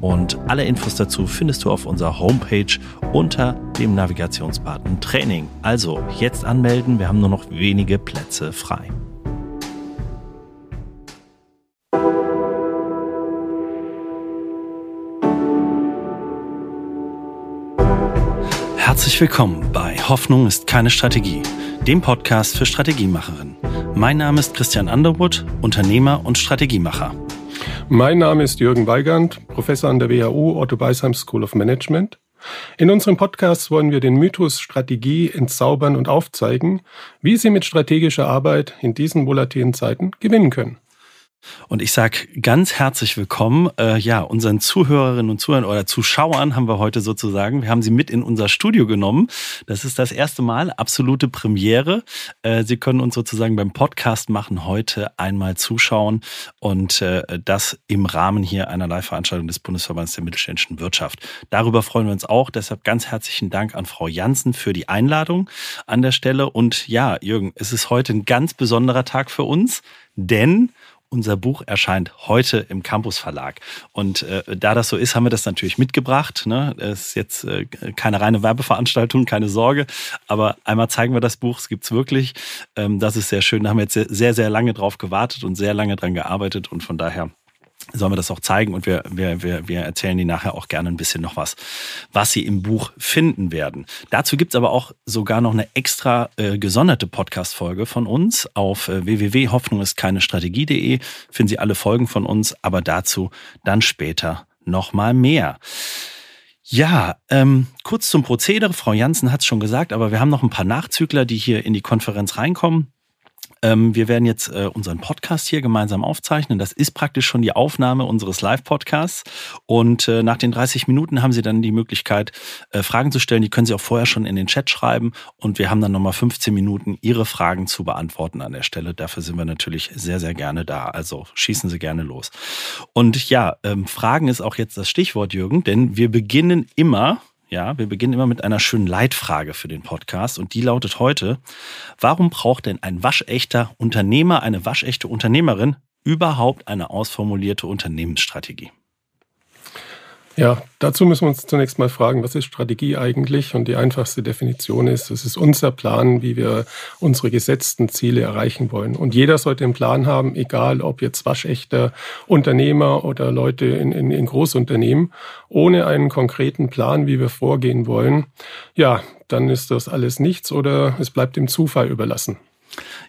Und alle Infos dazu findest du auf unserer Homepage unter dem Navigationsbutton Training. Also jetzt anmelden. Wir haben nur noch wenige Plätze frei. Herzlich willkommen bei Hoffnung ist keine Strategie, dem Podcast für Strategiemacherinnen. Mein Name ist Christian Underwood, Unternehmer und Strategiemacher. Mein Name ist Jürgen Weigand, Professor an der WHU Otto Beisheim School of Management. In unserem Podcast wollen wir den Mythos Strategie entzaubern und aufzeigen, wie Sie mit strategischer Arbeit in diesen volatilen Zeiten gewinnen können. Und ich sage ganz herzlich willkommen, äh, ja, unseren Zuhörerinnen und Zuhörern oder Zuschauern haben wir heute sozusagen. Wir haben sie mit in unser Studio genommen. Das ist das erste Mal, absolute Premiere. Äh, sie können uns sozusagen beim Podcast machen heute einmal zuschauen und äh, das im Rahmen hier einer Live-Veranstaltung des Bundesverbands der mittelständischen Wirtschaft. Darüber freuen wir uns auch. Deshalb ganz herzlichen Dank an Frau Jansen für die Einladung an der Stelle. Und ja, Jürgen, es ist heute ein ganz besonderer Tag für uns, denn unser Buch erscheint heute im Campus Verlag. Und äh, da das so ist, haben wir das natürlich mitgebracht. Ne? Ist jetzt äh, keine reine Werbeveranstaltung, keine Sorge. Aber einmal zeigen wir das Buch, es gibt es wirklich. Ähm, das ist sehr schön. Da haben wir jetzt sehr, sehr lange drauf gewartet und sehr lange dran gearbeitet. Und von daher sollen wir das auch zeigen und wir, wir, wir, wir erzählen Ihnen nachher auch gerne ein bisschen noch was, was Sie im Buch finden werden. Dazu gibt's aber auch sogar noch eine extra äh, gesonderte Podcast-Folge von uns auf äh, www.hoffnungistkeinestrategie.de finden Sie alle Folgen von uns, aber dazu dann später nochmal mehr. Ja, ähm, kurz zum Prozedere. Frau Janssen hat es schon gesagt, aber wir haben noch ein paar Nachzügler, die hier in die Konferenz reinkommen. Ähm, wir werden jetzt äh, unseren Podcast hier gemeinsam aufzeichnen. Das ist praktisch schon die Aufnahme unseres Live-Podcasts. Und äh, nach den 30 Minuten haben Sie dann die Möglichkeit, äh, Fragen zu stellen. Die können Sie auch vorher schon in den Chat schreiben. Und wir haben dann nochmal 15 Minuten, Ihre Fragen zu beantworten an der Stelle. Dafür sind wir natürlich sehr, sehr gerne da. Also schießen Sie gerne los. Und ja, ähm, Fragen ist auch jetzt das Stichwort, Jürgen, denn wir beginnen immer ja, wir beginnen immer mit einer schönen Leitfrage für den Podcast und die lautet heute, warum braucht denn ein waschechter Unternehmer, eine waschechte Unternehmerin überhaupt eine ausformulierte Unternehmensstrategie? Ja, dazu müssen wir uns zunächst mal fragen, was ist Strategie eigentlich? Und die einfachste Definition ist, es ist unser Plan, wie wir unsere gesetzten Ziele erreichen wollen. Und jeder sollte einen Plan haben, egal ob jetzt waschechter Unternehmer oder Leute in, in, in Großunternehmen, ohne einen konkreten Plan, wie wir vorgehen wollen. Ja, dann ist das alles nichts oder es bleibt dem Zufall überlassen.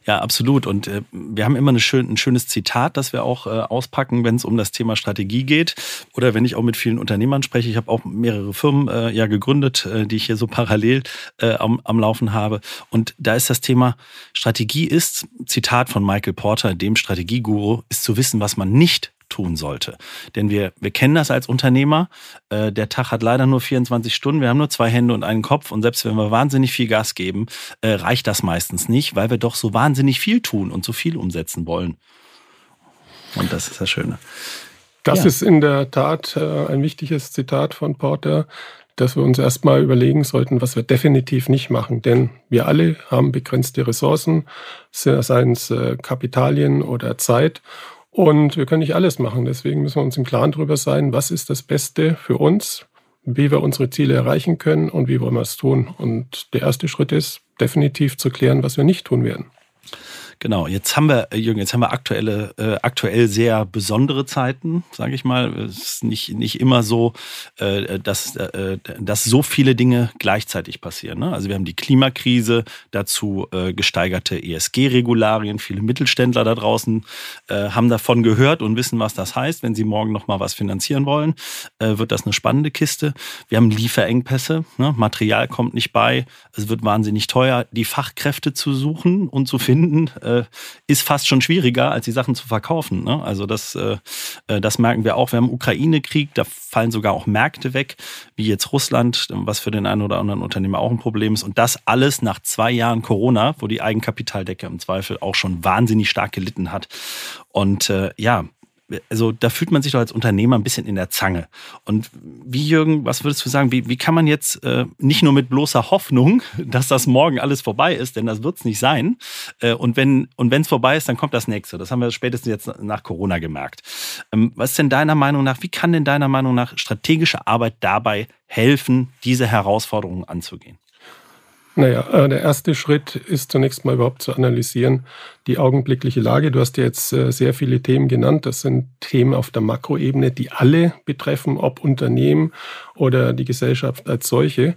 Ja, absolut. Und äh, wir haben immer eine schön, ein schönes Zitat, das wir auch äh, auspacken, wenn es um das Thema Strategie geht. Oder wenn ich auch mit vielen Unternehmern spreche. Ich habe auch mehrere Firmen äh, ja gegründet, äh, die ich hier so parallel äh, am, am Laufen habe. Und da ist das Thema Strategie ist, Zitat von Michael Porter, dem Strategieguru, ist zu wissen, was man nicht tun sollte. Denn wir, wir kennen das als Unternehmer. Äh, der Tag hat leider nur 24 Stunden. Wir haben nur zwei Hände und einen Kopf. Und selbst wenn wir wahnsinnig viel Gas geben, äh, reicht das meistens nicht, weil wir doch so wahnsinnig viel tun und so viel umsetzen wollen. Und das ist das Schöne. Das ja. ist in der Tat äh, ein wichtiges Zitat von Porter, dass wir uns erstmal überlegen sollten, was wir definitiv nicht machen. Denn wir alle haben begrenzte Ressourcen, seien es äh, Kapitalien oder Zeit. Und wir können nicht alles machen. Deswegen müssen wir uns im Klaren darüber sein, was ist das Beste für uns, wie wir unsere Ziele erreichen können und wie wollen wir es tun. Und der erste Schritt ist definitiv zu klären, was wir nicht tun werden. Genau, jetzt haben wir, äh, Jürgen, jetzt haben wir aktuelle, äh, aktuell sehr besondere Zeiten, sage ich mal. Es ist nicht, nicht immer so, äh, dass, äh, dass so viele Dinge gleichzeitig passieren. Ne? Also wir haben die Klimakrise, dazu äh, gesteigerte ESG-Regularien. Viele Mittelständler da draußen äh, haben davon gehört und wissen, was das heißt. Wenn sie morgen noch mal was finanzieren wollen, wird das eine spannende Kiste. Wir haben Lieferengpässe, ne? Material kommt nicht bei, es wird wahnsinnig teuer, die Fachkräfte zu suchen und zu finden äh, ist fast schon schwieriger, als die Sachen zu verkaufen. Ne? Also das, äh, äh, das merken wir auch. Wir haben Ukraine-Krieg, da fallen sogar auch Märkte weg, wie jetzt Russland, was für den einen oder anderen Unternehmer auch ein Problem ist. Und das alles nach zwei Jahren Corona, wo die Eigenkapitaldecke im Zweifel auch schon wahnsinnig stark gelitten hat. Und äh, ja, also da fühlt man sich doch als Unternehmer ein bisschen in der Zange. Und wie, Jürgen, was würdest du sagen, wie, wie kann man jetzt äh, nicht nur mit bloßer Hoffnung, dass das morgen alles vorbei ist, denn das wird es nicht sein. Äh, und wenn und es vorbei ist, dann kommt das nächste. Das haben wir spätestens jetzt nach Corona gemerkt. Ähm, was ist denn deiner Meinung nach, wie kann denn deiner Meinung nach strategische Arbeit dabei helfen, diese Herausforderungen anzugehen? Naja, äh, der erste Schritt ist zunächst mal überhaupt zu analysieren, die augenblickliche Lage. Du hast ja jetzt äh, sehr viele Themen genannt. Das sind Themen auf der Makroebene, die alle betreffen, ob Unternehmen oder die Gesellschaft als solche.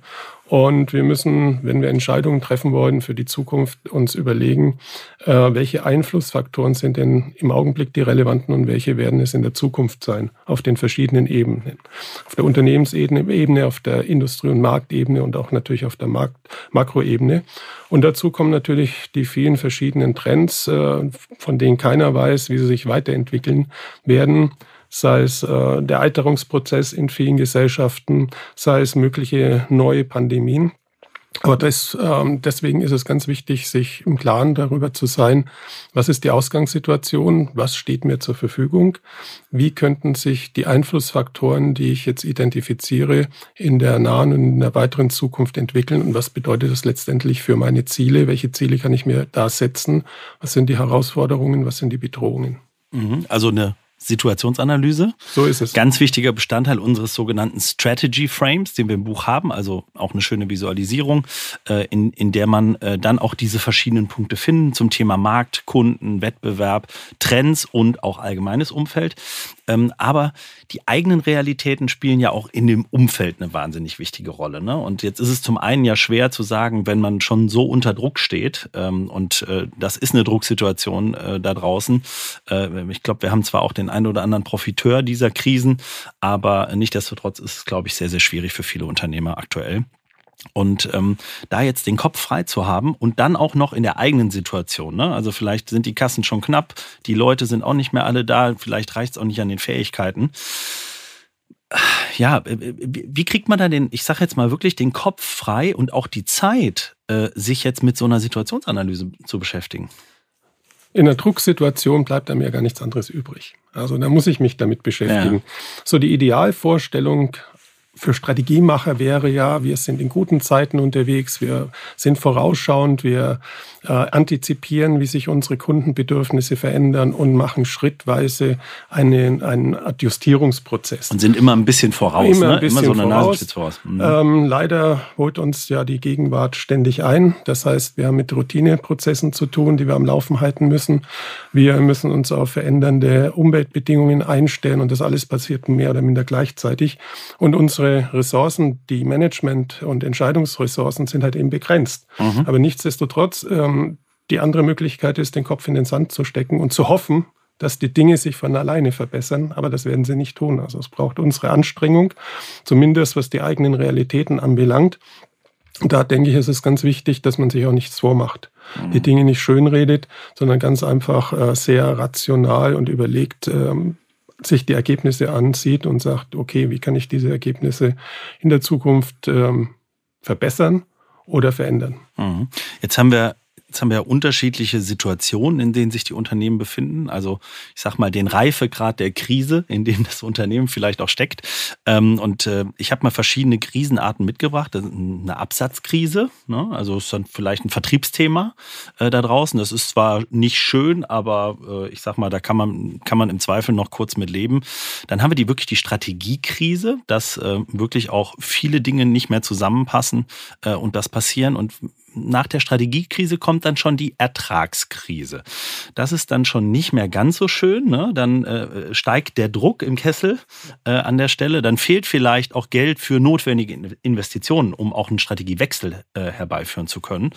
Und wir müssen, wenn wir Entscheidungen treffen wollen für die Zukunft, uns überlegen, äh, welche Einflussfaktoren sind denn im Augenblick die relevanten und welche werden es in der Zukunft sein, auf den verschiedenen Ebenen. Auf der Unternehmensebene, auf der Industrie- und Marktebene und auch natürlich auf der Markt Makroebene. Und dazu kommen natürlich die vielen verschiedenen Trends, äh, von denen keiner weiß, wie sie sich weiterentwickeln werden sei es äh, der Alterungsprozess in vielen Gesellschaften, sei es mögliche neue Pandemien. Aber das, ähm, deswegen ist es ganz wichtig, sich im Klaren darüber zu sein, was ist die Ausgangssituation, was steht mir zur Verfügung, wie könnten sich die Einflussfaktoren, die ich jetzt identifiziere, in der nahen und in der weiteren Zukunft entwickeln und was bedeutet das letztendlich für meine Ziele, welche Ziele kann ich mir da setzen, was sind die Herausforderungen, was sind die Bedrohungen. Mhm. Also eine Situationsanalyse. So ist es. Ganz wichtiger Bestandteil unseres sogenannten Strategy Frames, den wir im Buch haben, also auch eine schöne Visualisierung, äh, in, in der man äh, dann auch diese verschiedenen Punkte finden zum Thema Markt, Kunden, Wettbewerb, Trends und auch allgemeines Umfeld. Ähm, aber die eigenen Realitäten spielen ja auch in dem Umfeld eine wahnsinnig wichtige Rolle. Ne? Und jetzt ist es zum einen ja schwer zu sagen, wenn man schon so unter Druck steht, ähm, und äh, das ist eine Drucksituation da draußen. Ich glaube, wir haben zwar auch den einen oder anderen Profiteur dieser Krisen, aber nichtdestotrotz ist es, glaube ich, sehr, sehr schwierig für viele Unternehmer aktuell. Und ähm, da jetzt den Kopf frei zu haben und dann auch noch in der eigenen Situation. Ne? Also vielleicht sind die Kassen schon knapp, die Leute sind auch nicht mehr alle da, vielleicht reicht es auch nicht an den Fähigkeiten. Ja, wie kriegt man da den, ich sage jetzt mal wirklich, den Kopf frei und auch die Zeit, äh, sich jetzt mit so einer Situationsanalyse zu beschäftigen? In einer Drucksituation bleibt einem ja gar nichts anderes übrig. Also da muss ich mich damit beschäftigen. Ja. So die Idealvorstellung für Strategiemacher wäre ja, wir sind in guten Zeiten unterwegs, wir sind vorausschauend, wir äh, antizipieren, wie sich unsere Kundenbedürfnisse verändern und machen schrittweise einen, einen Adjustierungsprozess. Und sind immer ein bisschen voraus, immer, ein bisschen immer so eine voraus. voraus. Mhm. Ähm, leider holt uns ja die Gegenwart ständig ein. Das heißt, wir haben mit Routineprozessen zu tun, die wir am Laufen halten müssen. Wir müssen uns auf verändernde Umweltbedingungen einstellen und das alles passiert mehr oder minder gleichzeitig. Und unsere Ressourcen, die Management- und Entscheidungsressourcen sind halt eben begrenzt. Mhm. Aber nichtsdestotrotz, ähm, die andere Möglichkeit ist, den Kopf in den Sand zu stecken und zu hoffen, dass die Dinge sich von alleine verbessern, aber das werden sie nicht tun. Also es braucht unsere Anstrengung, zumindest was die eigenen Realitäten anbelangt. Da denke ich, ist es ganz wichtig, dass man sich auch nichts vormacht. Mhm. Die Dinge nicht schönredet, sondern ganz einfach äh, sehr rational und überlegt ähm, sich die Ergebnisse ansieht und sagt, okay, wie kann ich diese Ergebnisse in der Zukunft ähm, verbessern oder verändern. Mhm. Jetzt haben wir Jetzt haben wir ja unterschiedliche Situationen, in denen sich die Unternehmen befinden. Also ich sag mal den Reifegrad der Krise, in dem das Unternehmen vielleicht auch steckt. Ähm, und äh, ich habe mal verschiedene Krisenarten mitgebracht. Eine Absatzkrise, ne? also ist dann vielleicht ein Vertriebsthema äh, da draußen. Das ist zwar nicht schön, aber äh, ich sag mal, da kann man, kann man im Zweifel noch kurz mit leben. Dann haben wir die wirklich die Strategiekrise, dass wirklich auch viele Dinge nicht mehr zusammenpassen und das passieren. Und nach der Strategiekrise kommt dann schon die Ertragskrise. Das ist dann schon nicht mehr ganz so schön. Ne? Dann äh, steigt der Druck im Kessel äh, an der Stelle. Dann fehlt vielleicht auch Geld für notwendige Investitionen, um auch einen Strategiewechsel äh, herbeiführen zu können.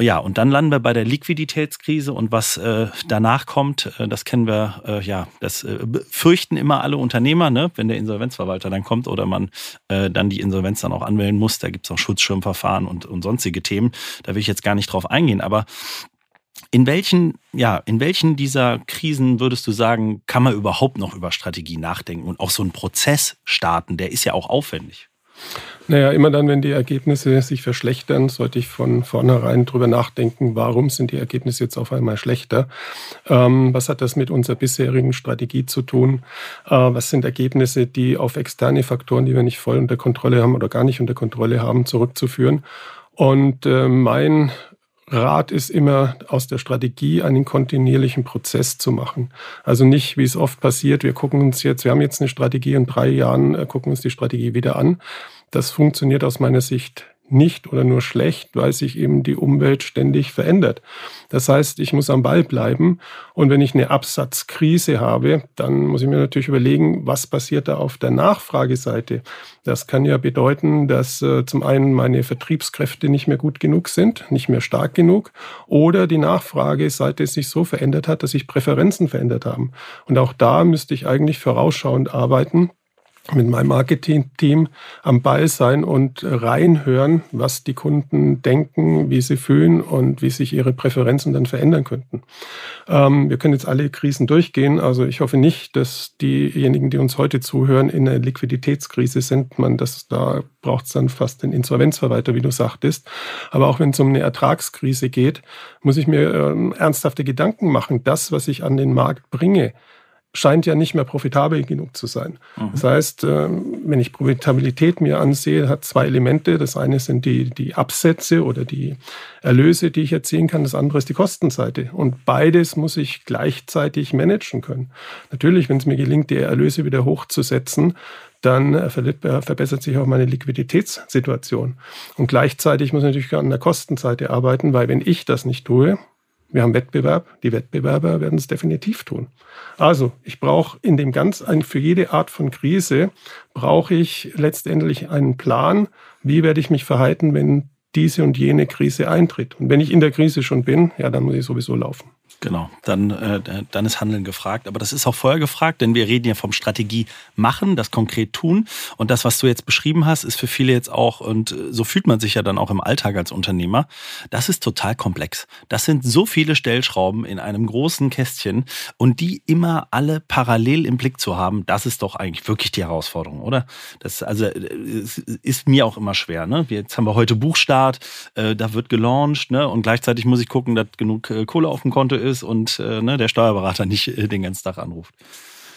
Ja, und dann landen wir bei der Liquiditätskrise und was äh, danach kommt, äh, das kennen wir, äh, ja, das äh, fürchten immer alle Unternehmer, ne, wenn der Insolvenzverwalter dann kommt oder man äh, dann die Insolvenz dann auch anmelden muss. Da gibt's auch Schutzschirmverfahren und, und sonstige Themen. Da will ich jetzt gar nicht drauf eingehen, aber In welchen, ja, in welchen dieser Krisen würdest du sagen, kann man überhaupt noch über Strategie nachdenken und auch so einen Prozess starten? Der ist ja auch aufwendig. Naja, immer dann, wenn die Ergebnisse sich verschlechtern, sollte ich von vornherein drüber nachdenken, warum sind die Ergebnisse jetzt auf einmal schlechter? Ähm, was hat das mit unserer bisherigen Strategie zu tun? Äh, was sind Ergebnisse, die auf externe Faktoren, die wir nicht voll unter Kontrolle haben oder gar nicht unter Kontrolle haben, zurückzuführen? Und äh, mein Rat ist immer, aus der Strategie einen kontinuierlichen Prozess zu machen. Also nicht, wie es oft passiert, wir gucken uns jetzt, wir haben jetzt eine Strategie in drei Jahren, äh, gucken uns die Strategie wieder an. Das funktioniert aus meiner Sicht nicht oder nur schlecht, weil sich eben die Umwelt ständig verändert. Das heißt, ich muss am Ball bleiben und wenn ich eine Absatzkrise habe, dann muss ich mir natürlich überlegen, was passiert da auf der Nachfrageseite. Das kann ja bedeuten, dass äh, zum einen meine Vertriebskräfte nicht mehr gut genug sind, nicht mehr stark genug oder die Nachfrageseite sich so verändert hat, dass sich Präferenzen verändert haben. Und auch da müsste ich eigentlich vorausschauend arbeiten mit meinem Marketing-Team am Ball sein und reinhören, was die Kunden denken, wie sie fühlen und wie sich ihre Präferenzen dann verändern könnten. Ähm, wir können jetzt alle Krisen durchgehen. Also ich hoffe nicht, dass diejenigen, die uns heute zuhören, in einer Liquiditätskrise sind. Man, das, da braucht es dann fast den Insolvenzverwalter, wie du sagtest. Aber auch wenn es um eine Ertragskrise geht, muss ich mir äh, ernsthafte Gedanken machen. Das, was ich an den Markt bringe, scheint ja nicht mehr profitabel genug zu sein. Mhm. Das heißt, ähm, wenn ich Profitabilität mir ansehe, hat zwei Elemente. Das eine sind die, die Absätze oder die Erlöse, die ich erzielen kann. Das andere ist die Kostenseite. Und beides muss ich gleichzeitig managen können. Natürlich, wenn es mir gelingt, die Erlöse wieder hochzusetzen, dann äh, verbessert sich auch meine Liquiditätssituation. Und gleichzeitig muss ich natürlich an der Kostenseite arbeiten, weil wenn ich das nicht tue, wir haben Wettbewerb, die Wettbewerber werden es definitiv tun. Also, ich brauche in dem ganz, für jede Art von Krise, brauche ich letztendlich einen Plan, wie werde ich mich verhalten, wenn diese und jene Krise eintritt. Und wenn ich in der Krise schon bin, ja, dann muss ich sowieso laufen. Genau, dann, äh, dann ist Handeln gefragt. Aber das ist auch vorher gefragt, denn wir reden ja vom Strategie machen, das konkret tun. Und das, was du jetzt beschrieben hast, ist für viele jetzt auch, und äh, so fühlt man sich ja dann auch im Alltag als Unternehmer, das ist total komplex. Das sind so viele Stellschrauben in einem großen Kästchen und die immer alle parallel im Blick zu haben, das ist doch eigentlich wirklich die Herausforderung, oder? Das also äh, ist mir auch immer schwer. Ne? Jetzt haben wir heute Buchstart, äh, da wird gelauncht, ne? Und gleichzeitig muss ich gucken, dass genug äh, Kohle auf dem Konto ist ist und äh, ne, der Steuerberater nicht äh, den ganzen Tag anruft.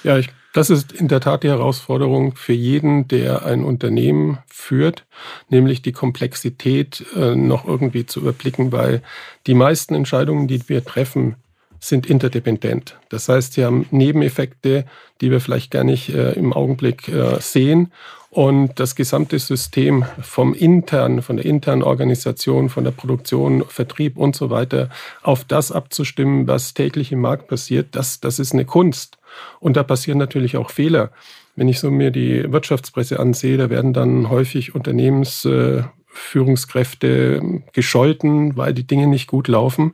Ja, ich, das ist in der Tat die Herausforderung für jeden, der ein Unternehmen führt, nämlich die Komplexität äh, noch irgendwie zu überblicken, weil die meisten Entscheidungen, die wir treffen, sind interdependent. Das heißt, sie haben Nebeneffekte, die wir vielleicht gar nicht äh, im Augenblick äh, sehen und das gesamte System vom internen, von der internen Organisation, von der Produktion, Vertrieb und so weiter auf das abzustimmen, was täglich im Markt passiert, das, das ist eine Kunst. Und da passieren natürlich auch Fehler. Wenn ich so mir die Wirtschaftspresse ansehe, da werden dann häufig Unternehmens äh, Führungskräfte gescholten, weil die Dinge nicht gut laufen.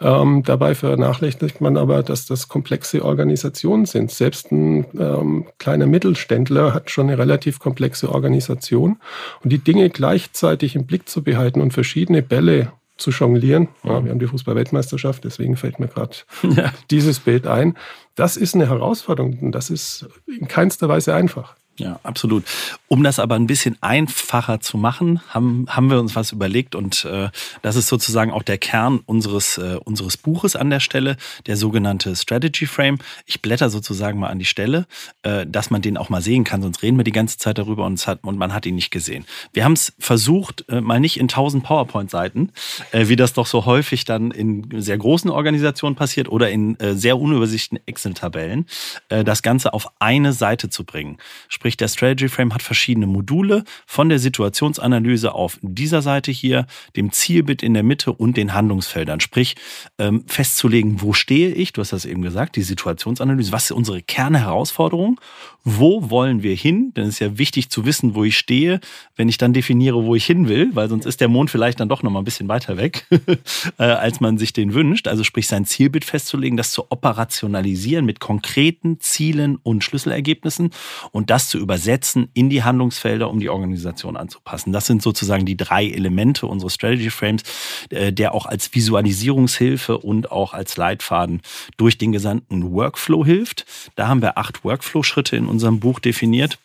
Ähm, dabei vernachlässigt man aber, dass das komplexe Organisationen sind. Selbst ein ähm, kleiner Mittelständler hat schon eine relativ komplexe Organisation. Und die Dinge gleichzeitig im Blick zu behalten und verschiedene Bälle zu jonglieren. Ja, wir haben die Fußball-Weltmeisterschaft, deswegen fällt mir gerade ja. dieses Bild ein. Das ist eine Herausforderung und das ist in keinster Weise einfach. Ja, absolut. Um das aber ein bisschen einfacher zu machen, haben, haben wir uns was überlegt und äh, das ist sozusagen auch der Kern unseres, äh, unseres Buches an der Stelle, der sogenannte Strategy Frame. Ich blätter sozusagen mal an die Stelle, äh, dass man den auch mal sehen kann, sonst reden wir die ganze Zeit darüber und, hat, und man hat ihn nicht gesehen. Wir haben es versucht, äh, mal nicht in tausend PowerPoint-Seiten, äh, wie das doch so häufig dann in sehr großen Organisationen passiert oder in äh, sehr unübersichtlichen Excel-Tabellen, äh, das Ganze auf eine Seite zu bringen. Sprich, der Strategy Frame hat verschiedene Module von der Situationsanalyse auf dieser Seite hier, dem Zielbild in der Mitte und den Handlungsfeldern. Sprich, ähm, festzulegen, wo stehe ich, du hast das eben gesagt, die Situationsanalyse, was ist unsere Kernherausforderung, wo wollen wir hin, denn es ist ja wichtig zu wissen, wo ich stehe, wenn ich dann definiere, wo ich hin will, weil sonst ist der Mond vielleicht dann doch noch mal ein bisschen weiter weg, äh, als man sich den wünscht. Also sprich, sein Zielbild festzulegen, das zu operationalisieren mit konkreten Zielen und Schlüsselergebnissen und das zu zu übersetzen in die Handlungsfelder, um die Organisation anzupassen. Das sind sozusagen die drei Elemente unseres Strategy Frames, äh, der auch als Visualisierungshilfe und auch als Leitfaden durch den gesamten Workflow hilft. Da haben wir acht Workflow-Schritte in unserem Buch definiert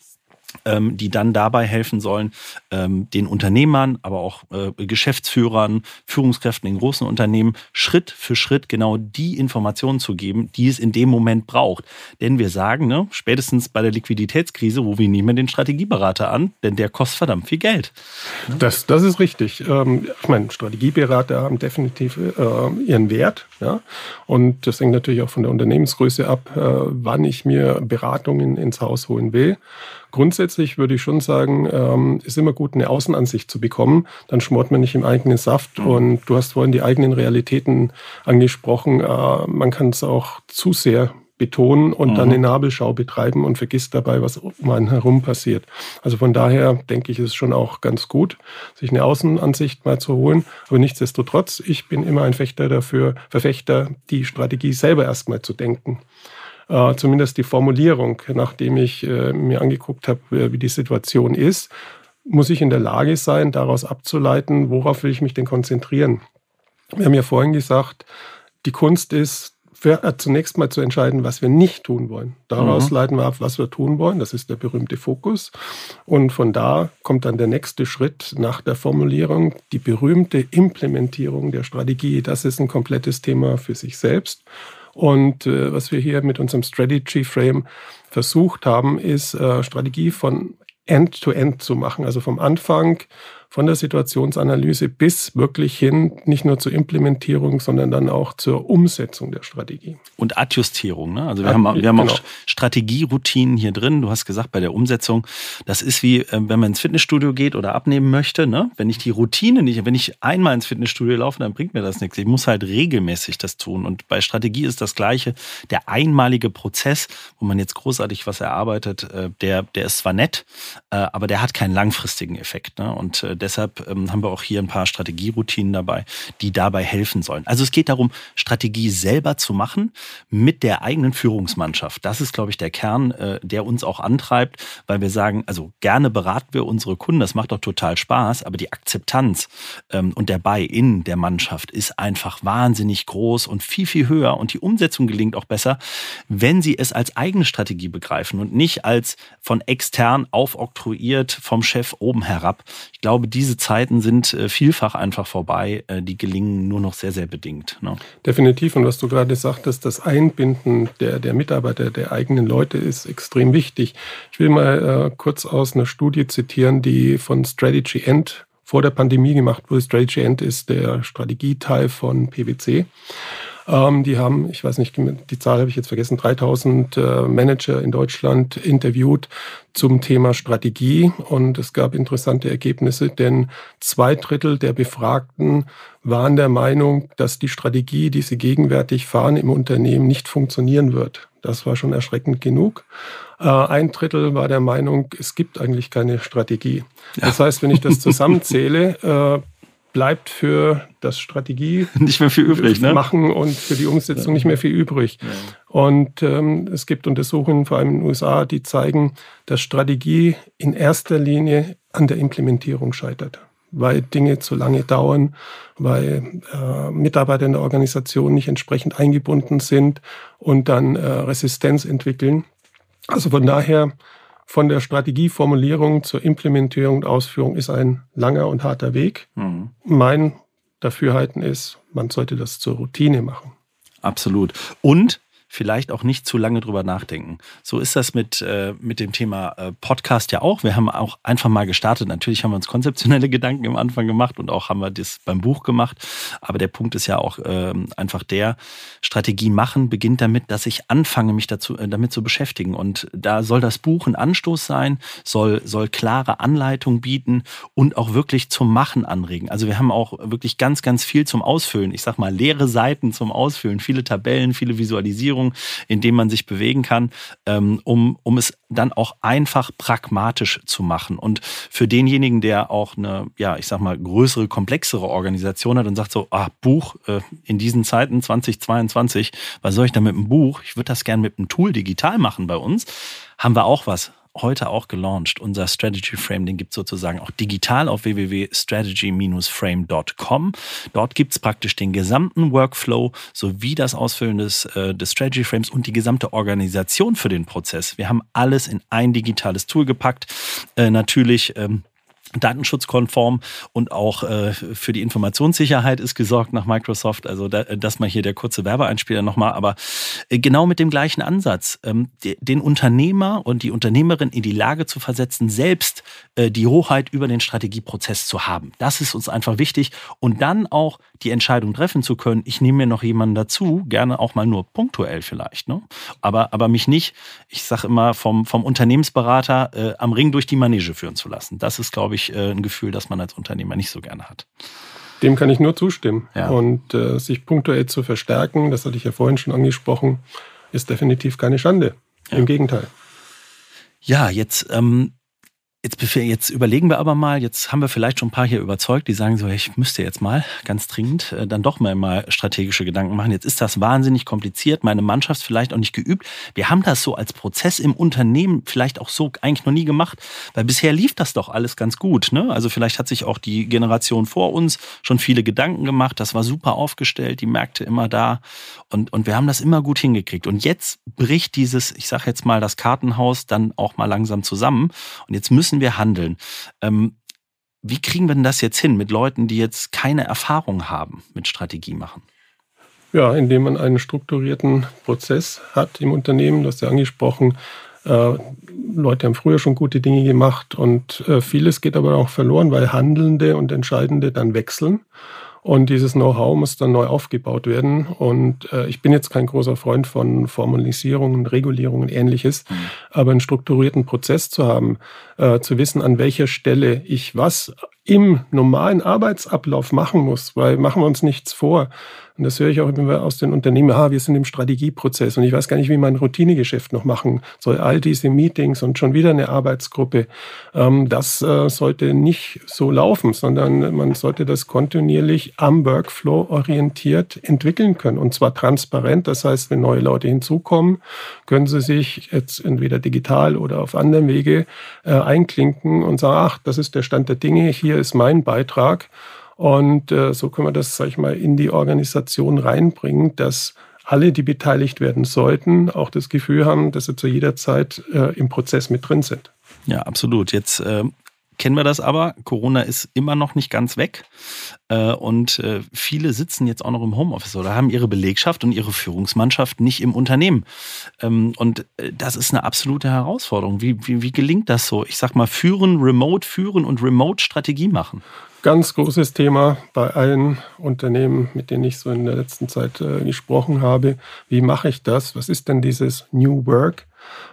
ähm, die dann dabei helfen sollen, ähm, den Unternehmern, aber auch äh, Geschäftsführern, Führungskräften in großen Unternehmen Schritt für Schritt genau die Informationen zu geben, die es in dem Moment braucht. Denn wir sagen, ne, spätestens bei der Liquiditätskrise rufen wir nicht mehr den Strategieberater an, denn der kostet verdammt viel Geld. Das, das ist richtig. Ähm, ich meine, Strategieberater haben definitiv äh, ihren Wert. Ja? Und das hängt natürlich auch von der Unternehmensgröße ab, äh, wann ich mir Beratungen ins Haus holen will. Grundsätzlich würde ich schon sagen, ähm, ist immer gut, eine Außenansicht zu bekommen. Dann schmort man nicht im eigenen Saft. Mhm. Und du hast vorhin die eigenen Realitäten angesprochen. Äh, man kann es auch zu sehr betonen und mhm. dann eine Nabelschau betreiben und vergisst dabei, was um einen herum passiert. Also von daher denke ich, ist es schon auch ganz gut, sich eine Außenansicht mal zu holen. Aber nichtsdestotrotz, ich bin immer ein Fechter dafür, Verfechter, die Strategie selber erstmal zu denken äh, zumindest die Formulierung, nachdem ich äh, mir angeguckt habe, äh, wie die Situation ist, muss ich in der Lage sein, daraus abzuleiten, worauf will ich mich denn konzentrieren. Wir haben ja vorhin gesagt, die Kunst ist, für, zunächst mal zu entscheiden, was wir nicht tun wollen. Daraus mhm. leiten wir ab, was wir tun wollen. Das ist der berühmte Fokus. Und von da kommt dann der nächste Schritt nach der Formulierung, die berühmte Implementierung der Strategie. Das ist ein komplettes Thema für sich selbst. Und äh, was wir hier mit unserem Strategy Frame versucht haben, ist äh, Strategie von End-to-End -End zu machen, also vom Anfang von der Situationsanalyse bis wirklich hin, nicht nur zur Implementierung, sondern dann auch zur Umsetzung der Strategie. Und Adjustierung. Ne? Also wir, haben, wir haben genau. auch Strategieroutinen hier drin. Du hast gesagt, bei der Umsetzung, das ist wie, ähm, wenn man ins Fitnessstudio geht oder abnehmen möchte. Ne? Wenn ich die Routine nicht, wenn ich einmal ins Fitnessstudio laufe, dann bringt mir das nichts. Ich muss halt regelmäßig das tun. Und bei Strategie ist das Gleiche. Der einmalige Prozess, wo man jetzt großartig was erarbeitet, äh, der, der ist zwar nett, äh, aber der hat keinen langfristigen Effekt. Ne? Und äh, deshalb ähm, haben wir auch hier ein paar Strategieroutinen dabei, die dabei helfen sollen. Also es geht darum, Strategie selber zu machen mit der eigenen Führungsmannschaft. Das ist, glaube ich, der Kern, äh, der uns auch antreibt, weil wir sagen, also gerne beraten wir unsere Kunden, das macht doch total Spaß, aber die Akzeptanz ähm, und der Buy-in der Mannschaft ist einfach wahnsinnig groß und viel, viel höher und die Umsetzung gelingt auch besser, wenn sie es als eigene Strategie begreifen und nicht als von extern aufoktroyiert vom Chef oben herab. Ich glaube, diese Zeiten sind äh, vielfach einfach vorbei. Äh, die gelingen nur noch sehr, sehr bedingt. Ne? Definitiv. Und was du gerade sagtest, das Einbinden der, der Mitarbeiter, der eigenen Leute ist extrem wichtig. Ich will mal äh, kurz aus einer Studie zitieren, die von Strategy End vor der Pandemie gemacht wurde. Strategy End ist der Strategieteil von PwC. Ähm, die haben, ich weiß nicht, die Zahl habe ich jetzt vergessen, 3000 äh, Manager in Deutschland interviewt zum Thema Strategie und es gab interessante Ergebnisse, denn zwei Drittel der Befragten waren der Meinung, dass die Strategie, die sie gegenwärtig fahren im Unternehmen, nicht funktionieren wird. Das war schon erschreckend genug. Äh, ein Drittel war der Meinung, es gibt eigentlich keine Strategie. Das heißt, wenn ich das zusammenzähle, äh, bleibt für das Strategie nicht mehr viel übrig, ne? machen und für die Umsetzung ja. nicht mehr viel übrig. Ja. Und ähm, es gibt Untersuchungen, vor allem in den USA, die zeigen, dass Strategie in erster Linie an der Implementierung scheitert, weil Dinge zu lange dauern, weil äh, Mitarbeiter in der Organisation nicht entsprechend eingebunden sind und dann äh, Resistenz entwickeln. Also von daher von der Strategieformulierung zur Implementierung und Ausführung ist ein langer und harter Weg. Mhm. Mein Dafürhalten ist, man sollte das zur Routine machen. Absolut. Und vielleicht auch nicht zu lange drüber nachdenken. So ist das mit, äh, mit dem Thema äh, Podcast ja auch. Wir haben auch einfach mal gestartet. Natürlich haben wir uns konzeptionelle Gedanken am Anfang gemacht und auch haben wir das beim Buch gemacht. Aber der Punkt ist ja auch äh, einfach der, Strategie machen beginnt damit, dass ich anfange, mich dazu, äh, damit zu beschäftigen. Und da soll das Buch ein Anstoß sein, soll, soll klare Anleitung bieten und auch wirklich zum Machen anregen. Also wir haben auch wirklich ganz, ganz viel zum Ausfüllen. Ich sag mal, leere Seiten zum Ausfüllen, viele Tabellen, viele Visualisierungen Umgebung, in dem man sich bewegen kann, ähm, um, um es dann auch einfach pragmatisch zu machen. Und für denjenigen, der auch eine, ja, ich sag mal, größere, komplexere Organisation hat und sagt so, ah, Buch äh, in diesen Zeiten 2022, was soll ich da mit einem Buch? Ich würde das gerne mit einem Tool digital machen bei uns haben wir auch was. Heute auch gelauncht. Unser Strategy Frame, den gibt es sozusagen auch digital auf www.strategy-frame.com. Dort gibt es praktisch den gesamten Workflow sowie das Ausfüllen des, äh, des Strategy Frames und die gesamte Organisation für den Prozess. Wir haben alles in ein digitales Tool gepackt. Äh, natürlich ähm, datenschutzkonform und auch äh, für die Informationssicherheit ist gesorgt nach Microsoft. Also da, das mal hier der kurze Werbeeinspieler nochmal, aber äh, genau mit dem gleichen Ansatz, ähm, de, den Unternehmer und die Unternehmerin in die Lage zu versetzen, selbst äh, die Hoheit über den Strategieprozess zu haben. Das ist uns einfach wichtig und dann auch die Entscheidung treffen zu können, ich nehme mir noch jemanden dazu, gerne auch mal nur punktuell vielleicht, ne? aber, aber mich nicht, ich sage immer, vom, vom Unternehmensberater äh, am Ring durch die Manege führen zu lassen. Das ist, glaube ich, äh, ein Gefühl, das man als Unternehmer nicht so gerne hat. Dem kann ich nur zustimmen. Ja. Und äh, sich punktuell zu verstärken, das hatte ich ja vorhin schon angesprochen, ist definitiv keine Schande. Ja. Im Gegenteil. Ja, jetzt ähm, Jetzt, jetzt überlegen wir aber mal, jetzt haben wir vielleicht schon ein paar hier überzeugt, die sagen so, ich müsste jetzt mal ganz dringend äh, dann doch mal, mal strategische Gedanken machen. Jetzt ist das wahnsinnig kompliziert, meine Mannschaft vielleicht auch nicht geübt. Wir haben das so als Prozess im Unternehmen vielleicht auch so eigentlich noch nie gemacht, weil bisher lief das doch alles ganz gut. Ne? Also vielleicht hat sich auch die Generation vor uns schon viele Gedanken gemacht, das war super aufgestellt, die Märkte immer da und, und wir haben das immer gut hingekriegt. Und jetzt bricht dieses, ich sage jetzt mal, das Kartenhaus dann auch mal langsam zusammen und jetzt müssen müssen wir handeln. Ähm, wie kriegen wir denn das jetzt hin mit Leuten, die jetzt keine Erfahrung haben mit Strategie machen? Ja, indem man einen strukturierten Prozess hat im Unternehmen, das du ja angesprochen. Äh, Leute haben früher schon gute Dinge gemacht und äh, vieles geht aber auch verloren, weil Handelnde und Entscheidende dann wechseln. Und dieses Know-how muss dann neu aufgebaut werden. Und äh, ich bin jetzt kein großer Freund von Formalisierungen, Regulierungen, ähnliches, mhm. aber einen strukturierten Prozess zu haben, äh, zu wissen, an welcher Stelle ich was im normalen Arbeitsablauf machen muss, weil machen wir uns nichts vor. Und das höre ich auch immer aus den Unternehmen, ah, wir sind im Strategieprozess und ich weiß gar nicht, wie mein Routinegeschäft noch machen soll. All diese Meetings und schon wieder eine Arbeitsgruppe, ähm, das äh, sollte nicht so laufen, sondern man sollte das kontinuierlich am Workflow orientiert entwickeln können und zwar transparent. Das heißt, wenn neue Leute hinzukommen, können sie sich jetzt entweder digital oder auf anderem Wege äh, einklinken und sagen, ach, das ist der Stand der Dinge, hier ist mein Beitrag. Und äh, so können wir das, sag ich mal, in die Organisation reinbringen, dass alle, die beteiligt werden sollten, auch das Gefühl haben, dass sie zu jeder Zeit äh, im Prozess mit drin sind. Ja, absolut. Jetzt äh, kennen wir das aber. Corona ist immer noch nicht ganz weg. Äh, und äh, viele sitzen jetzt auch noch im Homeoffice oder haben ihre Belegschaft und ihre Führungsmannschaft nicht im Unternehmen. Ähm, und äh, das ist eine absolute Herausforderung. Wie, wie, wie gelingt das so? Ich sag mal, führen, remote führen und remote Strategie machen. Ganz großes Thema bei allen Unternehmen, mit denen ich so in der letzten Zeit äh, gesprochen habe. Wie mache ich das? Was ist denn dieses New Work?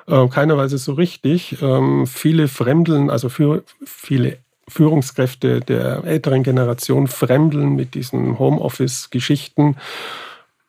Äh, keiner so richtig. Ähm, viele fremdeln, also für viele Führungskräfte der älteren Generation fremdeln mit diesen Homeoffice-Geschichten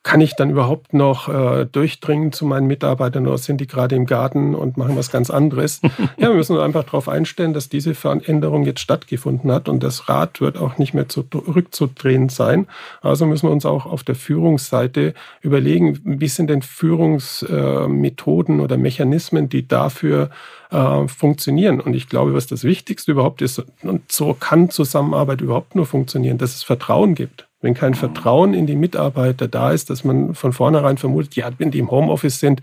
kann ich dann überhaupt noch äh, durchdringen zu meinen Mitarbeitern oder sind die gerade im Garten und machen was ganz anderes? ja, wir müssen uns einfach darauf einstellen, dass diese Veränderung jetzt stattgefunden hat und das Rad wird auch nicht mehr zurückzudrehen sein. Also müssen wir uns auch auf der Führungsseite überlegen, wie sind denn Führungsmethoden äh, oder Mechanismen, die dafür äh, funktionieren. Und ich glaube, was das Wichtigste überhaupt ist, und so kann Zusammenarbeit überhaupt nur funktionieren, dass es Vertrauen gibt. Wenn kein Vertrauen in die Mitarbeiter da ist, dass man von vornherein vermutet, ja, wenn die im Homeoffice sind,